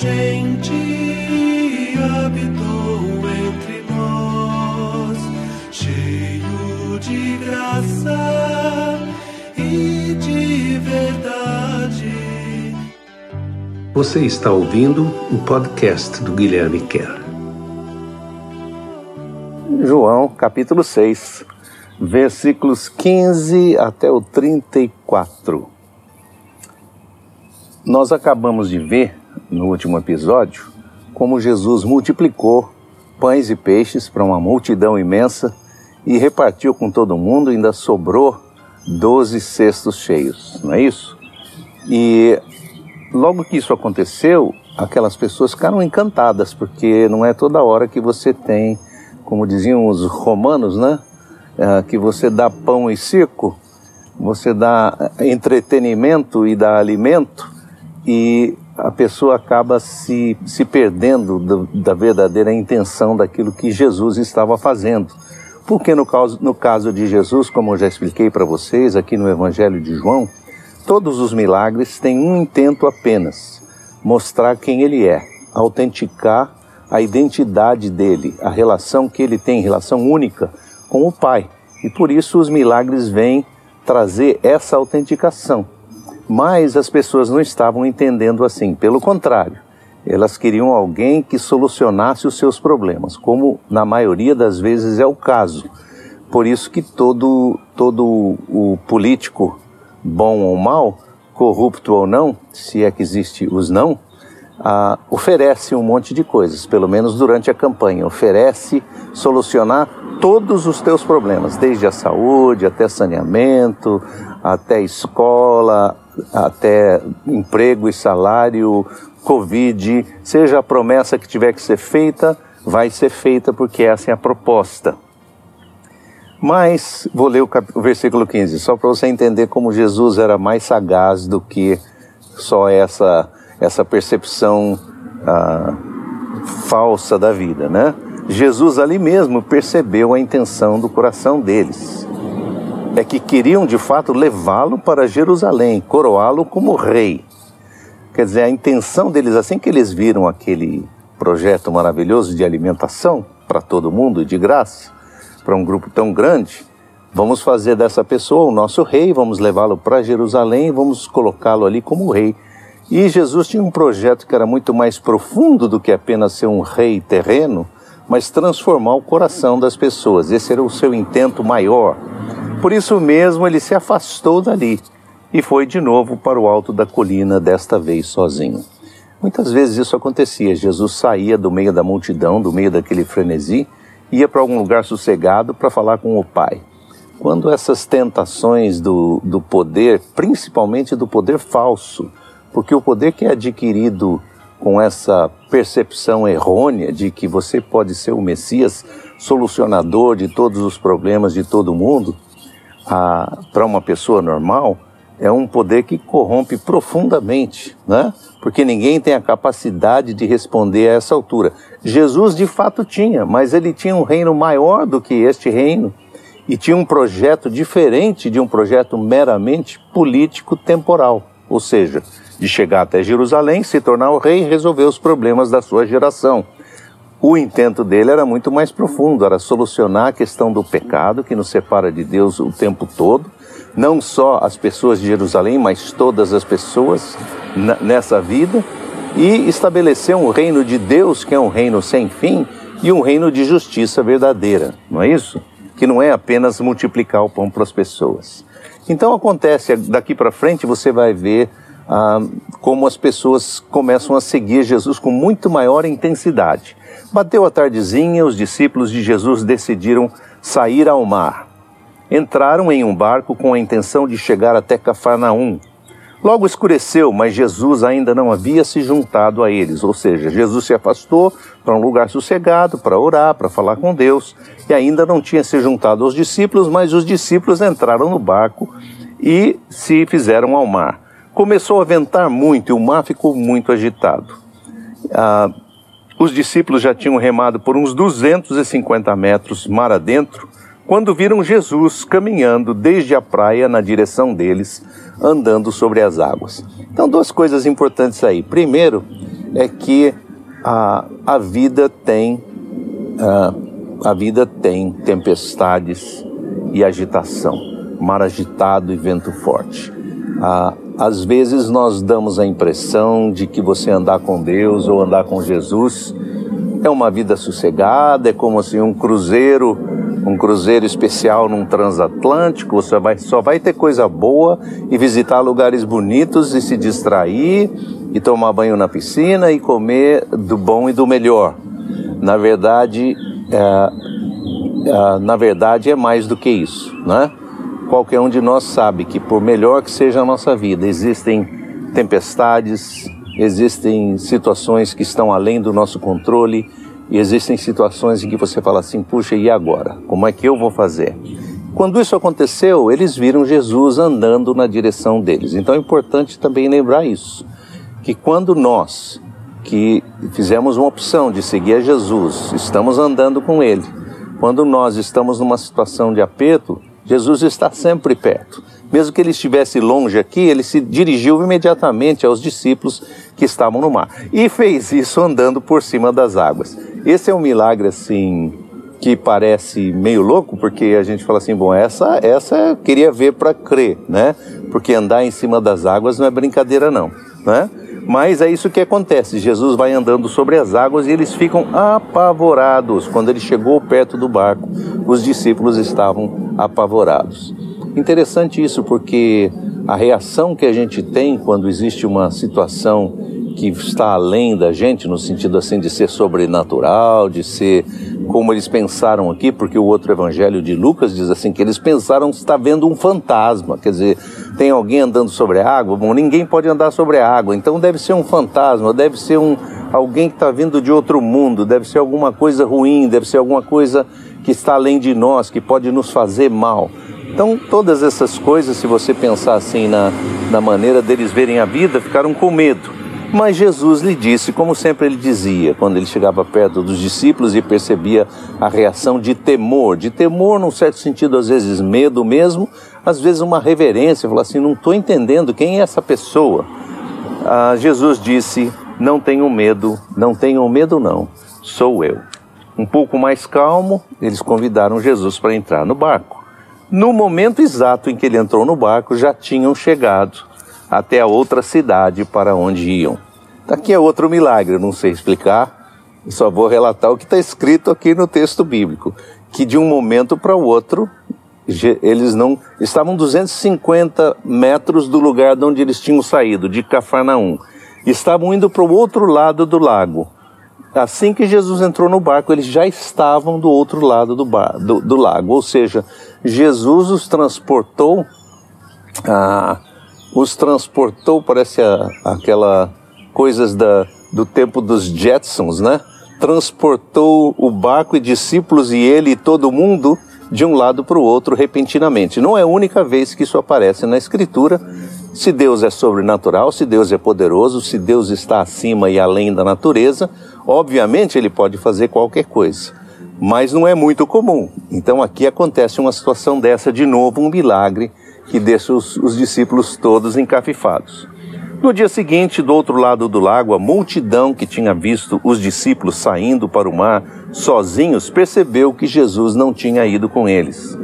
gente habitou entre nós, cheio de graça e de verdade. Você está ouvindo o podcast do Guilherme Kerr. João, capítulo 6, versículos 15 até o 34. Nós acabamos de ver no último episódio como Jesus multiplicou pães e peixes para uma multidão imensa e repartiu com todo mundo, ainda sobrou 12 cestos cheios, não é isso? E logo que isso aconteceu, aquelas pessoas ficaram encantadas, porque não é toda hora que você tem, como diziam os romanos, né? É, que você dá pão e circo, você dá entretenimento e dá alimento, e a pessoa acaba se, se perdendo do, da verdadeira intenção daquilo que Jesus estava fazendo. Porque no caso, no caso de Jesus, como eu já expliquei para vocês aqui no Evangelho de João, todos os milagres têm um intento apenas: mostrar quem ele é, autenticar a identidade dele, a relação que ele tem, relação única com o Pai. E por isso os milagres vêm trazer essa autenticação. Mas as pessoas não estavam entendendo assim, pelo contrário, elas queriam alguém que solucionasse os seus problemas, como na maioria das vezes é o caso. Por isso que todo, todo o político, bom ou mal, corrupto ou não, se é que existe os não, ah, oferece um monte de coisas, pelo menos durante a campanha, oferece solucionar todos os teus problemas, desde a saúde até saneamento, até escola, até emprego e salário, Covid, seja a promessa que tiver que ser feita, vai ser feita porque essa é a proposta. Mas, vou ler o, o versículo 15, só para você entender como Jesus era mais sagaz do que só essa, essa percepção ah, falsa da vida, né? Jesus ali mesmo percebeu a intenção do coração deles é que queriam de fato levá-lo para Jerusalém, coroá-lo como rei. Quer dizer, a intenção deles, assim que eles viram aquele projeto maravilhoso de alimentação para todo mundo, de graça, para um grupo tão grande, vamos fazer dessa pessoa o nosso rei, vamos levá-lo para Jerusalém, vamos colocá-lo ali como rei. E Jesus tinha um projeto que era muito mais profundo do que apenas ser um rei terreno, mas transformar o coração das pessoas. Esse era o seu intento maior. Por isso mesmo ele se afastou dali e foi de novo para o alto da colina, desta vez sozinho. Muitas vezes isso acontecia. Jesus saía do meio da multidão, do meio daquele frenesi, ia para algum lugar sossegado para falar com o Pai. Quando essas tentações do, do poder, principalmente do poder falso, porque o poder que é adquirido com essa percepção errônea de que você pode ser o Messias solucionador de todos os problemas de todo mundo, para uma pessoa normal é um poder que corrompe profundamente, né? Porque ninguém tem a capacidade de responder a essa altura. Jesus de fato tinha, mas ele tinha um reino maior do que este reino e tinha um projeto diferente de um projeto meramente político temporal, ou seja, de chegar até Jerusalém, se tornar o rei e resolver os problemas da sua geração. O intento dele era muito mais profundo, era solucionar a questão do pecado que nos separa de Deus o tempo todo, não só as pessoas de Jerusalém, mas todas as pessoas nessa vida, e estabelecer um reino de Deus que é um reino sem fim e um reino de justiça verdadeira, não é isso? Que não é apenas multiplicar o pão para as pessoas. Então acontece, daqui para frente você vai ver ah, como as pessoas começam a seguir Jesus com muito maior intensidade. Bateu a tardezinha, os discípulos de Jesus decidiram sair ao mar. Entraram em um barco com a intenção de chegar até Cafarnaum. Logo escureceu, mas Jesus ainda não havia se juntado a eles, ou seja, Jesus se afastou para um lugar sossegado para orar, para falar com Deus, e ainda não tinha se juntado aos discípulos, mas os discípulos entraram no barco e se fizeram ao mar. Começou a ventar muito e o mar ficou muito agitado. Ah, os discípulos já tinham remado por uns 250 metros mar adentro quando viram Jesus caminhando desde a praia na direção deles, andando sobre as águas. Então, duas coisas importantes aí. Primeiro, é que a, a vida tem a, a vida tem tempestades e agitação, mar agitado e vento forte. Ah, às vezes nós damos a impressão de que você andar com Deus ou andar com Jesus é uma vida sossegada, é como assim um cruzeiro, um cruzeiro especial num transatlântico, você vai, só vai ter coisa boa e visitar lugares bonitos e se distrair e tomar banho na piscina e comer do bom e do melhor. Na verdade, é, é, na verdade é mais do que isso, né? Qualquer um de nós sabe que por melhor que seja a nossa vida, existem tempestades, existem situações que estão além do nosso controle e existem situações em que você fala assim: puxa, e agora? Como é que eu vou fazer? Quando isso aconteceu, eles viram Jesus andando na direção deles. Então é importante também lembrar isso, que quando nós que fizemos uma opção de seguir a Jesus, estamos andando com Ele. Quando nós estamos numa situação de aperto, Jesus está sempre perto. Mesmo que ele estivesse longe aqui, ele se dirigiu imediatamente aos discípulos que estavam no mar. E fez isso andando por cima das águas. Esse é um milagre assim que parece meio louco, porque a gente fala assim, bom, essa essa eu queria ver para crer, né? Porque andar em cima das águas não é brincadeira não, né? Mas é isso que acontece. Jesus vai andando sobre as águas e eles ficam apavorados. Quando ele chegou perto do barco, os discípulos estavam apavorados. Interessante isso, porque a reação que a gente tem quando existe uma situação que está além da gente, no sentido assim de ser sobrenatural, de ser como eles pensaram aqui, porque o outro evangelho de Lucas diz assim que eles pensaram estar vendo um fantasma, quer dizer, tem alguém andando sobre a água, bom, ninguém pode andar sobre a água, então deve ser um fantasma, deve ser um alguém que está vindo de outro mundo, deve ser alguma coisa ruim, deve ser alguma coisa que está além de nós, que pode nos fazer mal. Então, todas essas coisas, se você pensar assim na, na maneira deles verem a vida, ficaram com medo. Mas Jesus lhe disse, como sempre ele dizia, quando ele chegava perto dos discípulos e percebia a reação de temor, de temor num certo sentido, às vezes medo mesmo, às vezes uma reverência, falar assim, não estou entendendo quem é essa pessoa. Ah, Jesus disse, não tenham medo, não tenham medo não, sou eu. Um pouco mais calmo, eles convidaram Jesus para entrar no barco. No momento exato em que ele entrou no barco, já tinham chegado até a outra cidade para onde iam. Aqui é outro milagre, não sei explicar, só vou relatar o que está escrito aqui no texto bíblico, que de um momento para o outro eles não estavam 250 metros do lugar de onde eles tinham saído, de Cafarnaum. Estavam indo para o outro lado do lago. Assim que Jesus entrou no barco, eles já estavam do outro lado do, bar, do, do lago. Ou seja, Jesus os transportou ah, os transportou, parece a, aquela coisas da, do tempo dos Jetsons, né? Transportou o barco e discípulos e ele e todo mundo de um lado para o outro repentinamente. Não é a única vez que isso aparece na Escritura. Se Deus é sobrenatural, se Deus é poderoso, se Deus está acima e além da natureza, obviamente ele pode fazer qualquer coisa. Mas não é muito comum. Então aqui acontece uma situação dessa, de novo, um milagre que deixa os, os discípulos todos encafifados. No dia seguinte, do outro lado do lago, a multidão que tinha visto os discípulos saindo para o mar sozinhos percebeu que Jesus não tinha ido com eles.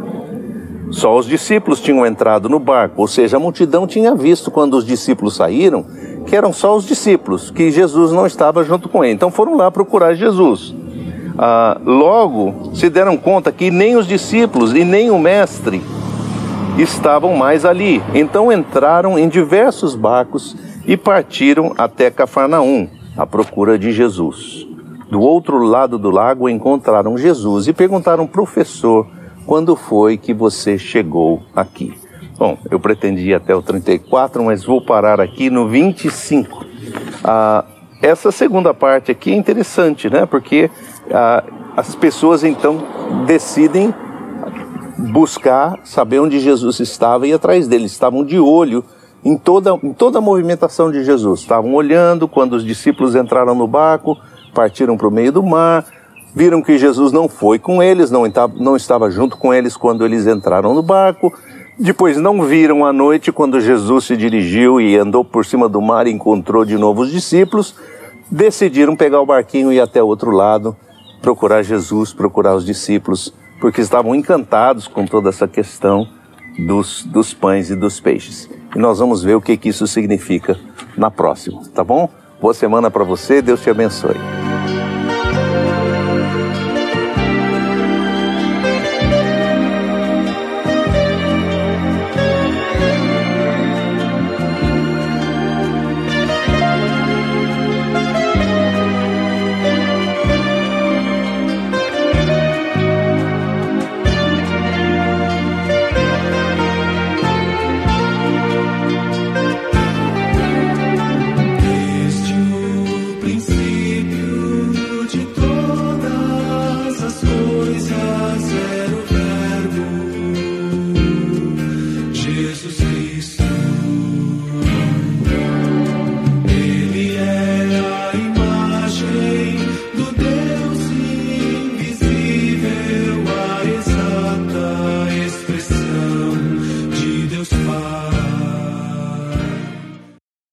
Só os discípulos tinham entrado no barco, ou seja, a multidão tinha visto quando os discípulos saíram que eram só os discípulos, que Jesus não estava junto com ele. Então foram lá procurar Jesus. Ah, logo se deram conta que nem os discípulos e nem o mestre estavam mais ali. Então entraram em diversos barcos e partiram até Cafarnaum, à procura de Jesus. Do outro lado do lago encontraram Jesus e perguntaram, professor, quando foi que você chegou aqui? Bom, eu pretendia ir até o 34, mas vou parar aqui no 25. Ah, essa segunda parte aqui é interessante, né? Porque ah, as pessoas então decidem buscar saber onde Jesus estava e ir atrás dele. Estavam de olho em toda, em toda a movimentação de Jesus. Estavam olhando quando os discípulos entraram no barco, partiram para o meio do mar, viram que Jesus não foi com eles, não não estava junto com eles quando eles entraram no barco. Depois não viram à noite quando Jesus se dirigiu e andou por cima do mar e encontrou de novo os discípulos. decidiram pegar o barquinho e ir até o outro lado, procurar Jesus, procurar os discípulos, porque estavam encantados com toda essa questão dos, dos pães e dos peixes. E nós vamos ver o que, que isso significa na próxima, tá bom? Boa semana para você, Deus te abençoe.